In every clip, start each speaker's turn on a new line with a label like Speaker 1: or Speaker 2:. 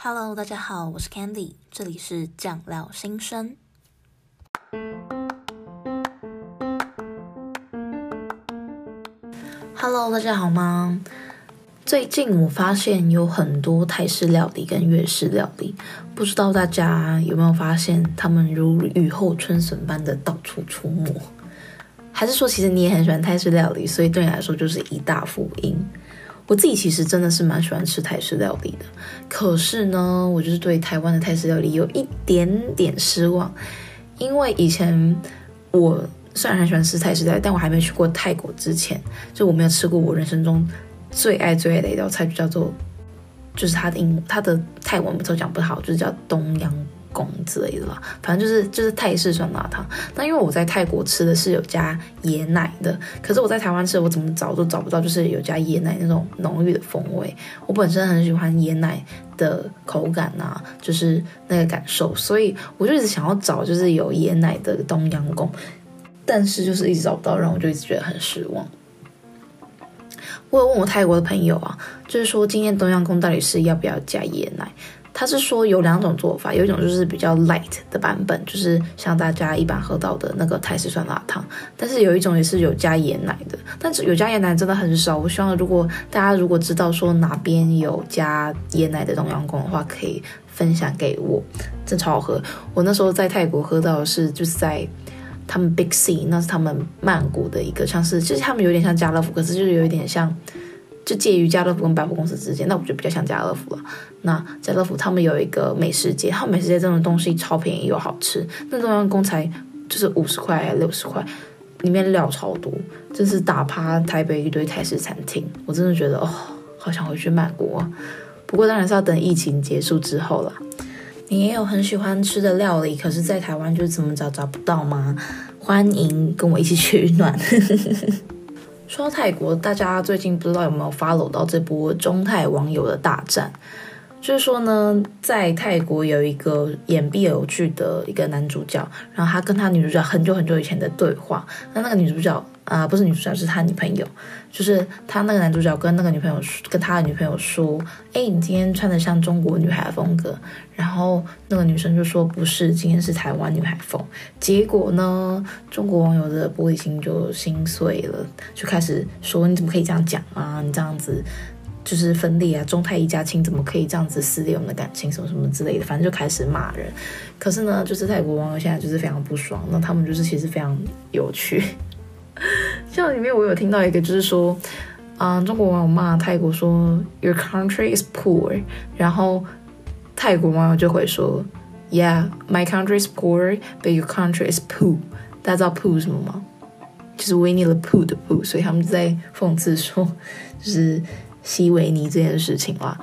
Speaker 1: Hello，大家好，我是 Candy，这里是酱料新生。Hello，大家好吗？最近我发现有很多泰式料理跟粤式料理，不知道大家有没有发现，他们如雨后春笋般的到处出没？还是说，其实你也很喜欢泰式料理，所以对你来说就是一大福音？我自己其实真的是蛮喜欢吃泰式料理的，可是呢，我就是对台湾的泰式料理有一点点失望，因为以前我虽然很喜欢吃泰式料理，但我还没去过泰国之前，就我没有吃过我人生中最爱最爱的一道菜，就叫做，就是它的英它的泰文我都讲不好，就是叫冬阴功之类的啦，反正就是就是泰式酸辣汤。那因为我在泰国吃的是有加椰奶的，可是我在台湾吃，我怎么找都找不到，就是有加椰奶那种浓郁的风味。我本身很喜欢椰奶的口感啊，就是那个感受，所以我就一直想要找就是有椰奶的东阳宫，但是就是一直找不到，然后我就一直觉得很失望。我有问我泰国的朋友啊，就是说今天东阳宫到底是要不要加椰奶？他是说有两种做法，有一种就是比较 light 的版本，就是像大家一般喝到的那个泰式酸辣汤。但是有一种也是有加椰奶的，但是有加椰奶真的很少。我希望如果大家如果知道说哪边有加椰奶的冬阳功的话，可以分享给我，真超好喝。我那时候在泰国喝到的是就是在他们 Big C，那是他们曼谷的一个，像是就是他们有点像家乐福，可是就是有一点像。就介于家乐福跟百货公司之间，那我觉得比较像家乐福了。那家乐福他们有一个美食街，他们美食街这种东西超便宜又好吃。那中央公才就是五十块六十块，里面料超多，真是打趴台北一堆泰式餐厅。我真的觉得哦，好想回去曼谷啊。不过当然是要等疫情结束之后了。你也有很喜欢吃的料理，可是在台湾就怎么找找不到吗？欢迎跟我一起取暖。说到泰国，大家最近不知道有没有 follow 到这波中泰网友的大战？就是说呢，在泰国有一个演 BL 剧的一个男主角，然后他跟他女主角很久很久以前的对话，那那个女主角。啊、不是女主角，是他女朋友。就是他那个男主角跟那个女朋友跟他的女朋友说：“哎，你今天穿的像中国女孩风格。”然后那个女生就说：“不是，今天是台湾女孩风。”结果呢，中国网友的玻璃心就心碎了，就开始说：“你怎么可以这样讲啊？你这样子就是分裂啊！中泰一家亲，怎么可以这样子撕裂我们的感情？什么什么之类的，反正就开始骂人。可是呢，就是泰国网友现在就是非常不爽，那他们就是其实非常有趣。像里面我有听到一个，就是说，嗯，中国网友骂泰国说 Your country is poor，然后泰国网友就会说 Yeah, my country is poor, but your country is poo。大家知道 poo 是什么吗？就是维尼的 poo 的 poo，所以他们在讽刺说，就是西维尼这件事情啦。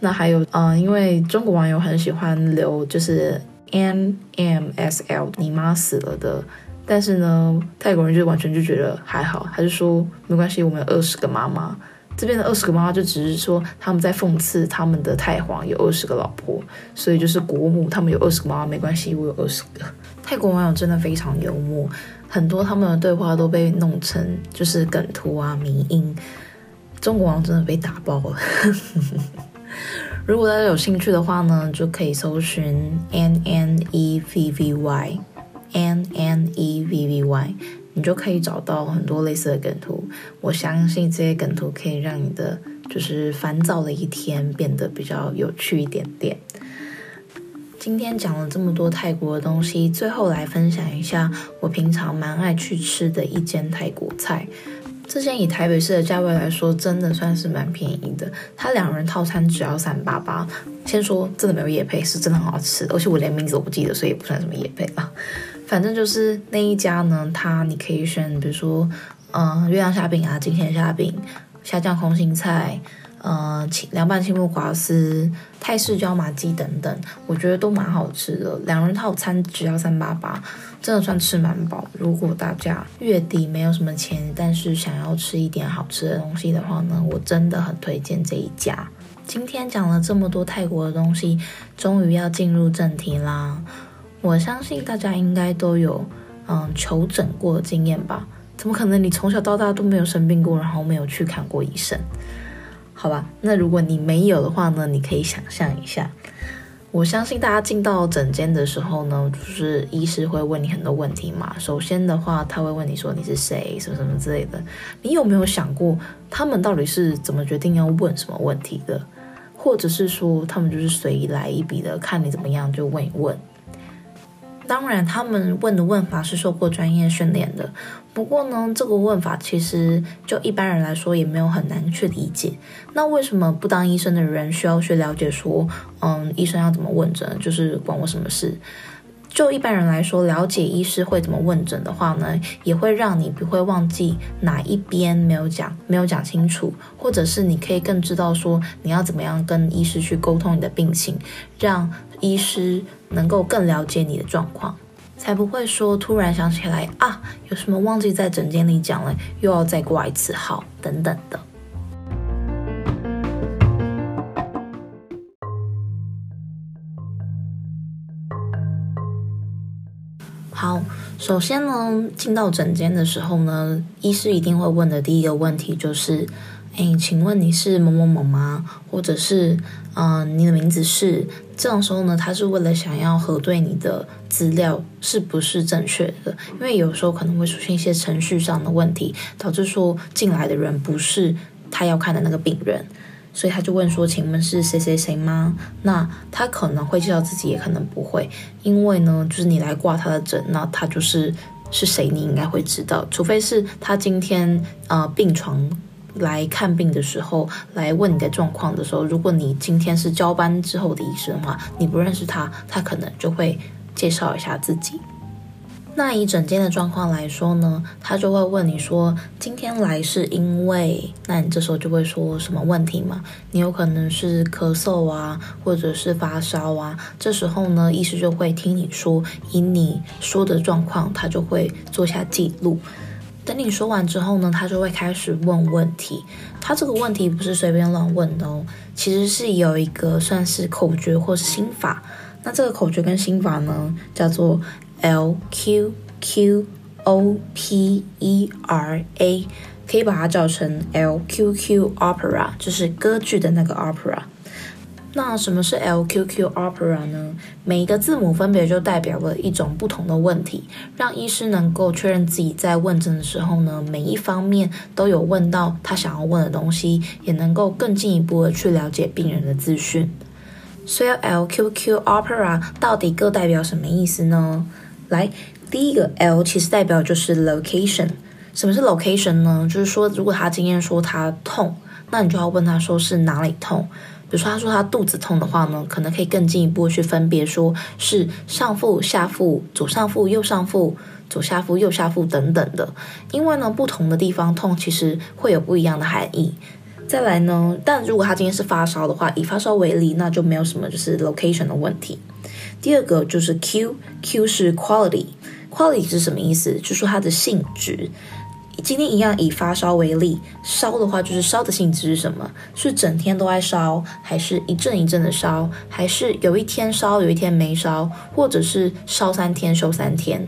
Speaker 1: 那还有，嗯，因为中国网友很喜欢留就是 N M S L，你妈死了的。但是呢，泰国人就完全就觉得还好，还是说没关系，我们有二十个妈妈。这边的二十个妈妈就只是说他们在讽刺他们的太皇有二十个老婆，所以就是国母他们有二十个妈妈没关系，我有二十个。泰国网友真的非常幽默，很多他们的对话都被弄成就是梗图啊、迷因。中国网友真的被打爆了。如果大家有兴趣的话呢，就可以搜寻 N N E V V Y。N N E V V Y，你就可以找到很多类似的梗图。我相信这些梗图可以让你的就是烦躁的一天变得比较有趣一点点。今天讲了这么多泰国的东西，最后来分享一下我平常蛮爱去吃的一间泰国菜。这间以台北市的价位来说，真的算是蛮便宜的。它两人套餐只要三八八。先说真的没有夜配，是真的很好吃，而且我连名字都不记得，所以也不算什么夜配啊。反正就是那一家呢，它你可以选，比如说，嗯、月亮虾饼啊，金钱虾饼，虾酱空心菜，呃，凉拌青木瓜丝，泰式椒麻鸡等等，我觉得都蛮好吃的。两人套餐只要三八八，真的算吃蛮饱。如果大家月底没有什么钱，但是想要吃一点好吃的东西的话呢，我真的很推荐这一家。今天讲了这么多泰国的东西，终于要进入正题啦。我相信大家应该都有嗯求诊过的经验吧？怎么可能你从小到大都没有生病过，然后没有去看过医生？好吧？那如果你没有的话呢，你可以想象一下。我相信大家进到诊间的时候呢，就是医师会问你很多问题嘛。首先的话，他会问你说你是谁，什么什么之类的。你有没有想过，他们到底是怎么决定要问什么问题的？或者是说，他们就是随来一笔的，看你怎么样就问一问。当然，他们问的问法是受过专业训练的。不过呢，这个问法其实就一般人来说也没有很难去理解。那为什么不当医生的人需要去了解说，嗯，医生要怎么问诊，就是管我什么事？就一般人来说，了解医师会怎么问诊的话呢，也会让你不会忘记哪一边没有讲，没有讲清楚，或者是你可以更知道说你要怎么样跟医师去沟通你的病情，让医师能够更了解你的状况，才不会说突然想起来啊，有什么忘记在诊间里讲了，又要再挂一次号等等的。好，首先呢，进到诊间的时候呢，医师一定会问的第一个问题就是，哎，请问你是某某某吗？或者是，嗯、你的名字是？这种时候呢，他是为了想要核对你的资料是不是正确的，因为有时候可能会出现一些程序上的问题，导致说进来的人不是他要看的那个病人。所以他就问说：“请问是谁谁谁吗？”那他可能会介绍自己，也可能不会，因为呢，就是你来挂他的诊，那他就是是谁，你应该会知道，除非是他今天呃病床来看病的时候来问你的状况的时候，如果你今天是交班之后的医生的话，你不认识他，他可能就会介绍一下自己。那以整间的状况来说呢，他就会问你说，今天来是因为，那你这时候就会说什么问题嘛？你有可能是咳嗽啊，或者是发烧啊。这时候呢，医师就会听你说，以你说的状况，他就会做下记录。等你说完之后呢，他就会开始问问题。他这个问题不是随便乱问的哦，其实是有一个算是口诀或是心法。那这个口诀跟心法呢，叫做。L Q Q O P E R A，可以把它叫成 L Q Q Opera，就是歌剧的那个 Opera。那什么是 L Q Q Opera 呢？每一个字母分别就代表了一种不同的问题，让医师能够确认自己在问诊的时候呢，每一方面都有问到他想要问的东西，也能够更进一步的去了解病人的资讯。所以 L Q Q Opera 到底各代表什么意思呢？来，第一个 L 其实代表就是 location。什么是 location 呢？就是说，如果他今天说他痛，那你就要问他说是哪里痛。比如说，他说他肚子痛的话呢，可能可以更进一步去分别，说是上腹、下腹、左上腹、右上腹、左下腹、右下腹等等的。因为呢，不同的地方痛，其实会有不一样的含义。再来呢，但如果他今天是发烧的话，以发烧为例，那就没有什么就是 location 的问题。第二个就是 Q，Q 是 quality，quality 是什么意思？就是说它的性质。今天一样以发烧为例，烧的话就是烧的性质是什么？是整天都在烧，还是一阵一阵的烧，还是有一天烧有一天没烧，或者是烧三天休三天？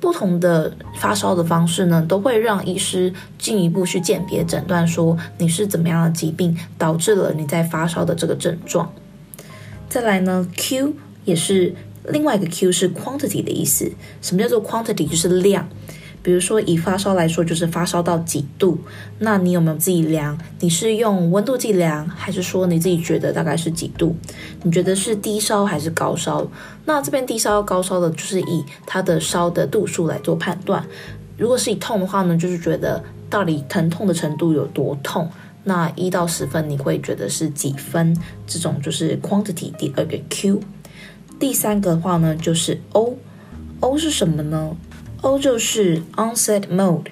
Speaker 1: 不同的发烧的方式呢，都会让医师进一步去鉴别诊断，说你是怎么样的疾病导致了你在发烧的这个症状。再来呢，Q。也是另外一个 Q 是 quantity 的意思。什么叫做 quantity？就是量。比如说以发烧来说，就是发烧到几度。那你有没有自己量？你是用温度计量，还是说你自己觉得大概是几度？你觉得是低烧还是高烧？那这边低烧高烧的，就是以它的烧的度数来做判断。如果是以痛的话呢，就是觉得到底疼痛的程度有多痛？那一到十分，你会觉得是几分？这种就是 quantity 第二个 Q。第三个的话呢，就是 O，O 是什么呢？O 就是 onset mode，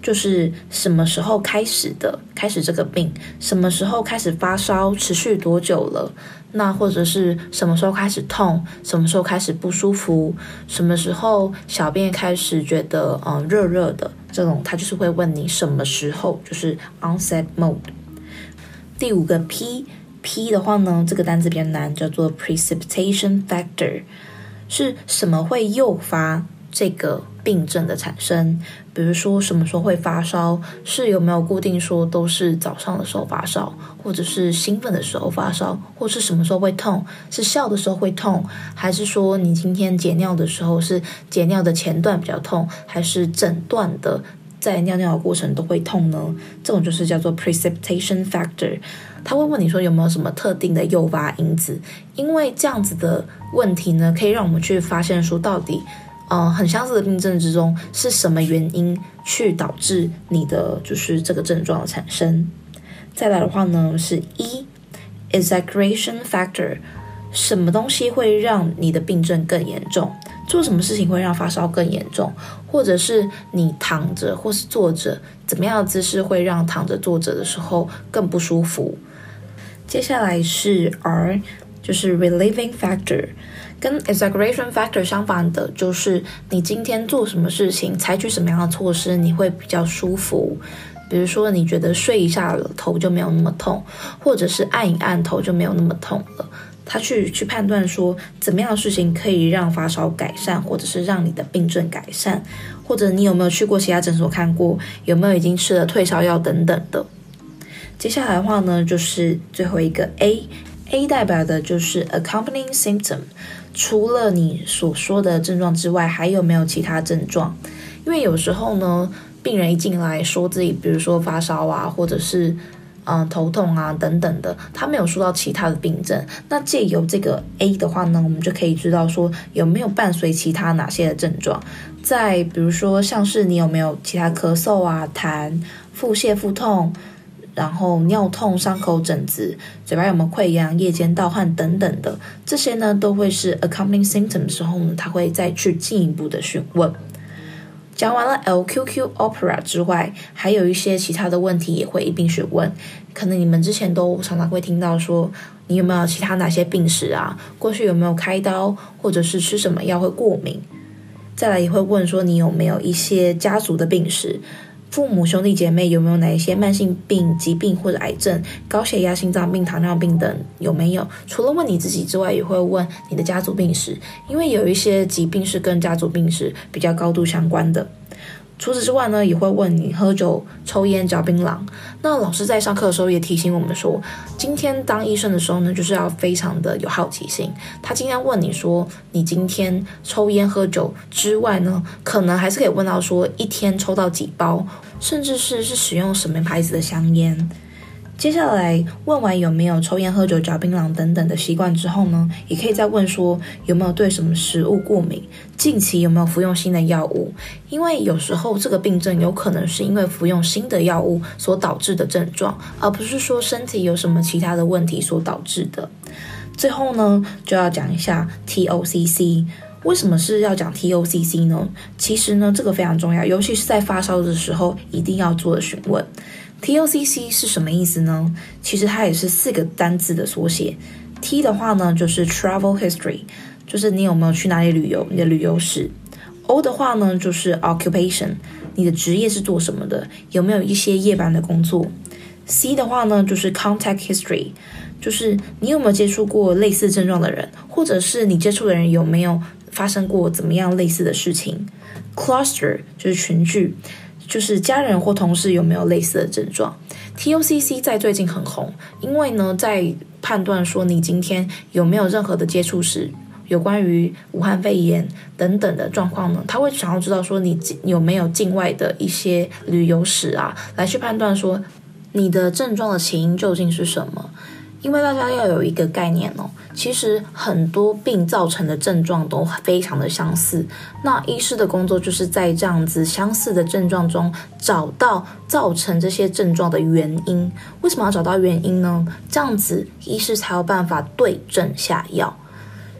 Speaker 1: 就是什么时候开始的，开始这个病，什么时候开始发烧，持续多久了？那或者是什么时候开始痛，什么时候开始不舒服，什么时候小便开始觉得嗯热热的，这种他就是会问你什么时候，就是 onset mode。第五个 P。P 的话呢，这个单词比较难，叫做 precipitation factor，是什么会诱发这个病症的产生，比如说什么时候会发烧，是有没有固定说都是早上的时候发烧，或者是兴奋的时候发烧，或是什么时候会痛，是笑的时候会痛，还是说你今天解尿的时候是解尿的前段比较痛，还是整段的在尿尿的过程都会痛呢？这种就是叫做 precipitation factor。他会问你说有没有什么特定的诱发因子，因为这样子的问题呢，可以让我们去发现说到底，呃，很相似的病症之中是什么原因去导致你的就是这个症状的产生。再来的话呢，是一 exaggeration factor，什么东西会让你的病症更严重？做什么事情会让发烧更严重？或者是你躺着或是坐着，怎么样的姿势会让躺着坐着的时候更不舒服？接下来是 R，就是 relieving factor，跟 exaggeration factor 相反的，就是你今天做什么事情，采取什么样的措施，你会比较舒服。比如说，你觉得睡一下了头就没有那么痛，或者是按一按头就没有那么痛了。他去去判断说，怎么样的事情可以让发烧改善，或者是让你的病症改善，或者你有没有去过其他诊所看过，有没有已经吃了退烧药等等的。接下来的话呢，就是最后一个 A，A 代表的就是 accompanying symptom，除了你所说的症状之外，还有没有其他症状？因为有时候呢，病人一进来说自己，比如说发烧啊，或者是嗯、头痛啊等等的，他没有说到其他的病症。那借由这个 A 的话呢，我们就可以知道说有没有伴随其他哪些的症状。再比如说像是你有没有其他咳嗽啊、痰、腹泻、腹痛。然后尿痛、伤口疹子、嘴巴有没有溃疡、夜间盗汗等等的，这些呢都会是 accompanying symptom 的时候呢，他会再去进一步的询问。讲完了 LQQ opera 之外，还有一些其他的问题也会一并询问。可能你们之前都常常会听到说，你有没有其他哪些病史啊？过去有没有开刀，或者是吃什么药会过敏？再来也会问说，你有没有一些家族的病史？父母兄弟姐妹有没有哪一些慢性病、疾病或者癌症、高血压、心脏病、糖尿病等有没有？除了问你自己之外，也会问你的家族病史，因为有一些疾病是跟家族病史比较高度相关的。除此之外呢，也会问你喝酒、抽烟、嚼槟榔。那老师在上课的时候也提醒我们说，今天当医生的时候呢，就是要非常的有好奇心。他今天问你说，你今天抽烟喝酒之外呢，可能还是可以问到说，一天抽到几包，甚至是是使用什么牌子的香烟。接下来问完有没有抽烟、喝酒、嚼槟榔等等的习惯之后呢，也可以再问说有没有对什么食物过敏，近期有没有服用新的药物？因为有时候这个病症有可能是因为服用新的药物所导致的症状，而不是说身体有什么其他的问题所导致的。最后呢，就要讲一下 TOCC，为什么是要讲 TOCC 呢？其实呢，这个非常重要，尤其是在发烧的时候，一定要做的询问。TOCC 是什么意思呢？其实它也是四个单字的缩写。T 的话呢，就是 travel history，就是你有没有去哪里旅游，你的旅游史。O 的话呢，就是 occupation，你的职业是做什么的，有没有一些夜班的工作。C 的话呢，就是 contact history，就是你有没有接触过类似症状的人，或者是你接触的人有没有发生过怎么样类似的事情。Cluster 就是群聚。就是家人或同事有没有类似的症状？TOCC 在最近很红，因为呢，在判断说你今天有没有任何的接触史，有关于武汉肺炎等等的状况呢，他会想要知道说你有没有境外的一些旅游史啊，来去判断说你的症状的起因究竟是什么。因为大家要有一个概念哦，其实很多病造成的症状都非常的相似。那医师的工作就是在这样子相似的症状中找到造成这些症状的原因。为什么要找到原因呢？这样子医师才有办法对症下药。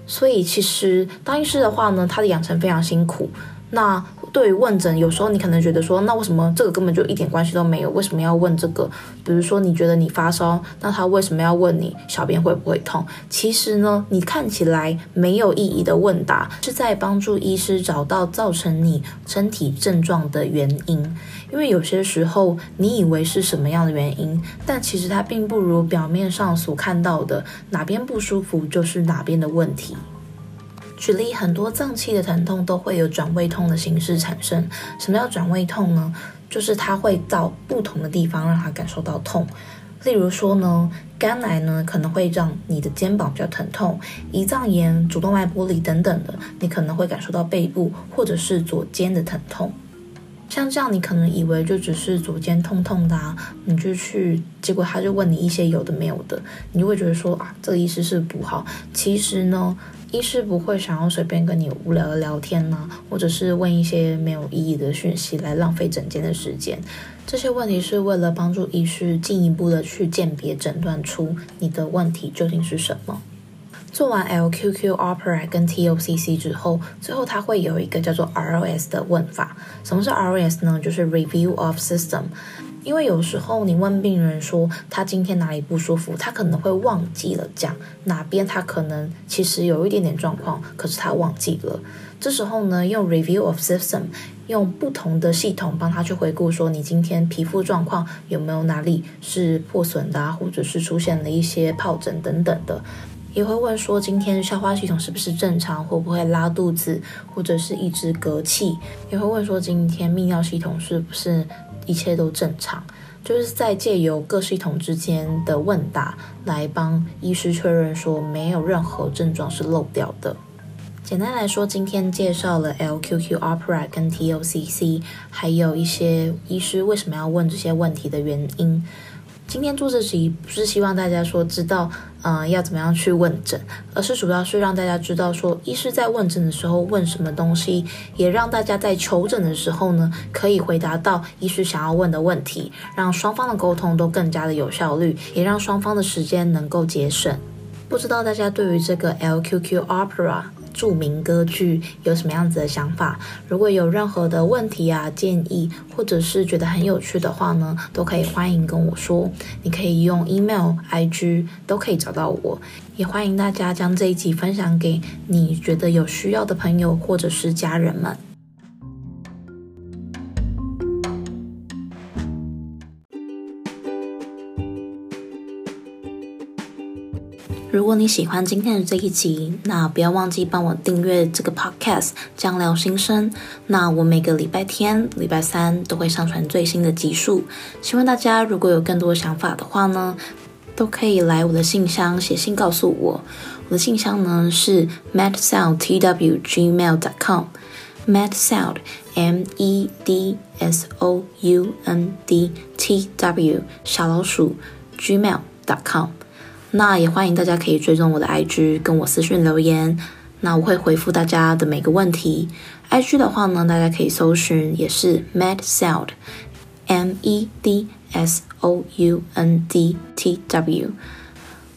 Speaker 1: 所以其实当医师的话呢，他的养成非常辛苦。那对于问诊，有时候你可能觉得说，那为什么这个根本就一点关系都没有？为什么要问这个？比如说，你觉得你发烧，那他为什么要问你小便会不会痛？其实呢，你看起来没有意义的问答，是在帮助医师找到造成你身体症状的原因。因为有些时候你以为是什么样的原因，但其实它并不如表面上所看到的，哪边不舒服就是哪边的问题。举例，很多脏器的疼痛都会有转位痛的形式产生。什么叫转位痛呢？就是它会到不同的地方让它感受到痛。例如说呢，肝癌呢可能会让你的肩膀比较疼痛，胰脏炎、主动脉剥离等等的，你可能会感受到背部或者是左肩的疼痛。像这样，你可能以为就只是左肩痛痛的啊，你就去，结果他就问你一些有的没有的，你就会觉得说啊，这个医师是不好。其实呢，医师不会想要随便跟你无聊的聊天呐、或者是问一些没有意义的讯息来浪费整间的时间。这些问题是为了帮助医师进一步的去鉴别、诊断出你的问题究竟是什么。做完 LQQ Opera 跟 TOCC 之后，最后它会有一个叫做 ROS 的问法。什么是 ROS 呢？就是 Review of System。因为有时候你问病人说他今天哪里不舒服，他可能会忘记了讲哪边，他可能其实有一点点状况，可是他忘记了。这时候呢，用 Review of System，用不同的系统帮他去回顾，说你今天皮肤状况有没有哪里是破损的啊，或者是出现了一些疱疹等等的。也会问说，今天消化系统是不是正常，会不会拉肚子，或者是一直嗝气？也会问说，今天泌尿系统是不是一切都正常？就是在借由各系统之间的问答，来帮医师确认说没有任何症状是漏掉的。简单来说，今天介绍了 LQQ Opera 跟 TOCC，还有一些医师为什么要问这些问题的原因。今天做这集不是希望大家说知道，嗯、要怎么样去问诊，而是主要是让大家知道说，医师在问诊的时候问什么东西，也让大家在求诊的时候呢，可以回答到医师想要问的问题，让双方的沟通都更加的有效率，也让双方的时间能够节省。不知道大家对于这个 LQQ Opera 著名歌剧有什么样子的想法？如果有任何的问题啊、建议，或者是觉得很有趣的话呢，都可以欢迎跟我说。你可以用 email、IG 都可以找到我。也欢迎大家将这一集分享给你觉得有需要的朋友或者是家人们。如果你喜欢今天的这一集，那不要忘记帮我订阅这个 podcast《酱聊心声》。那我每个礼拜天、礼拜三都会上传最新的集数。希望大家如果有更多想法的话呢，都可以来我的信箱写信告诉我。我的信箱呢是 medsoundtw@gmail.com，medsound m e d s o u n d t w 小老鼠 gmail.com。那也欢迎大家可以追踪我的 IG，跟我私信留言，那我会回复大家的每个问题。IG 的话呢，大家可以搜寻，也是 medsound，M E D S O U N D T W。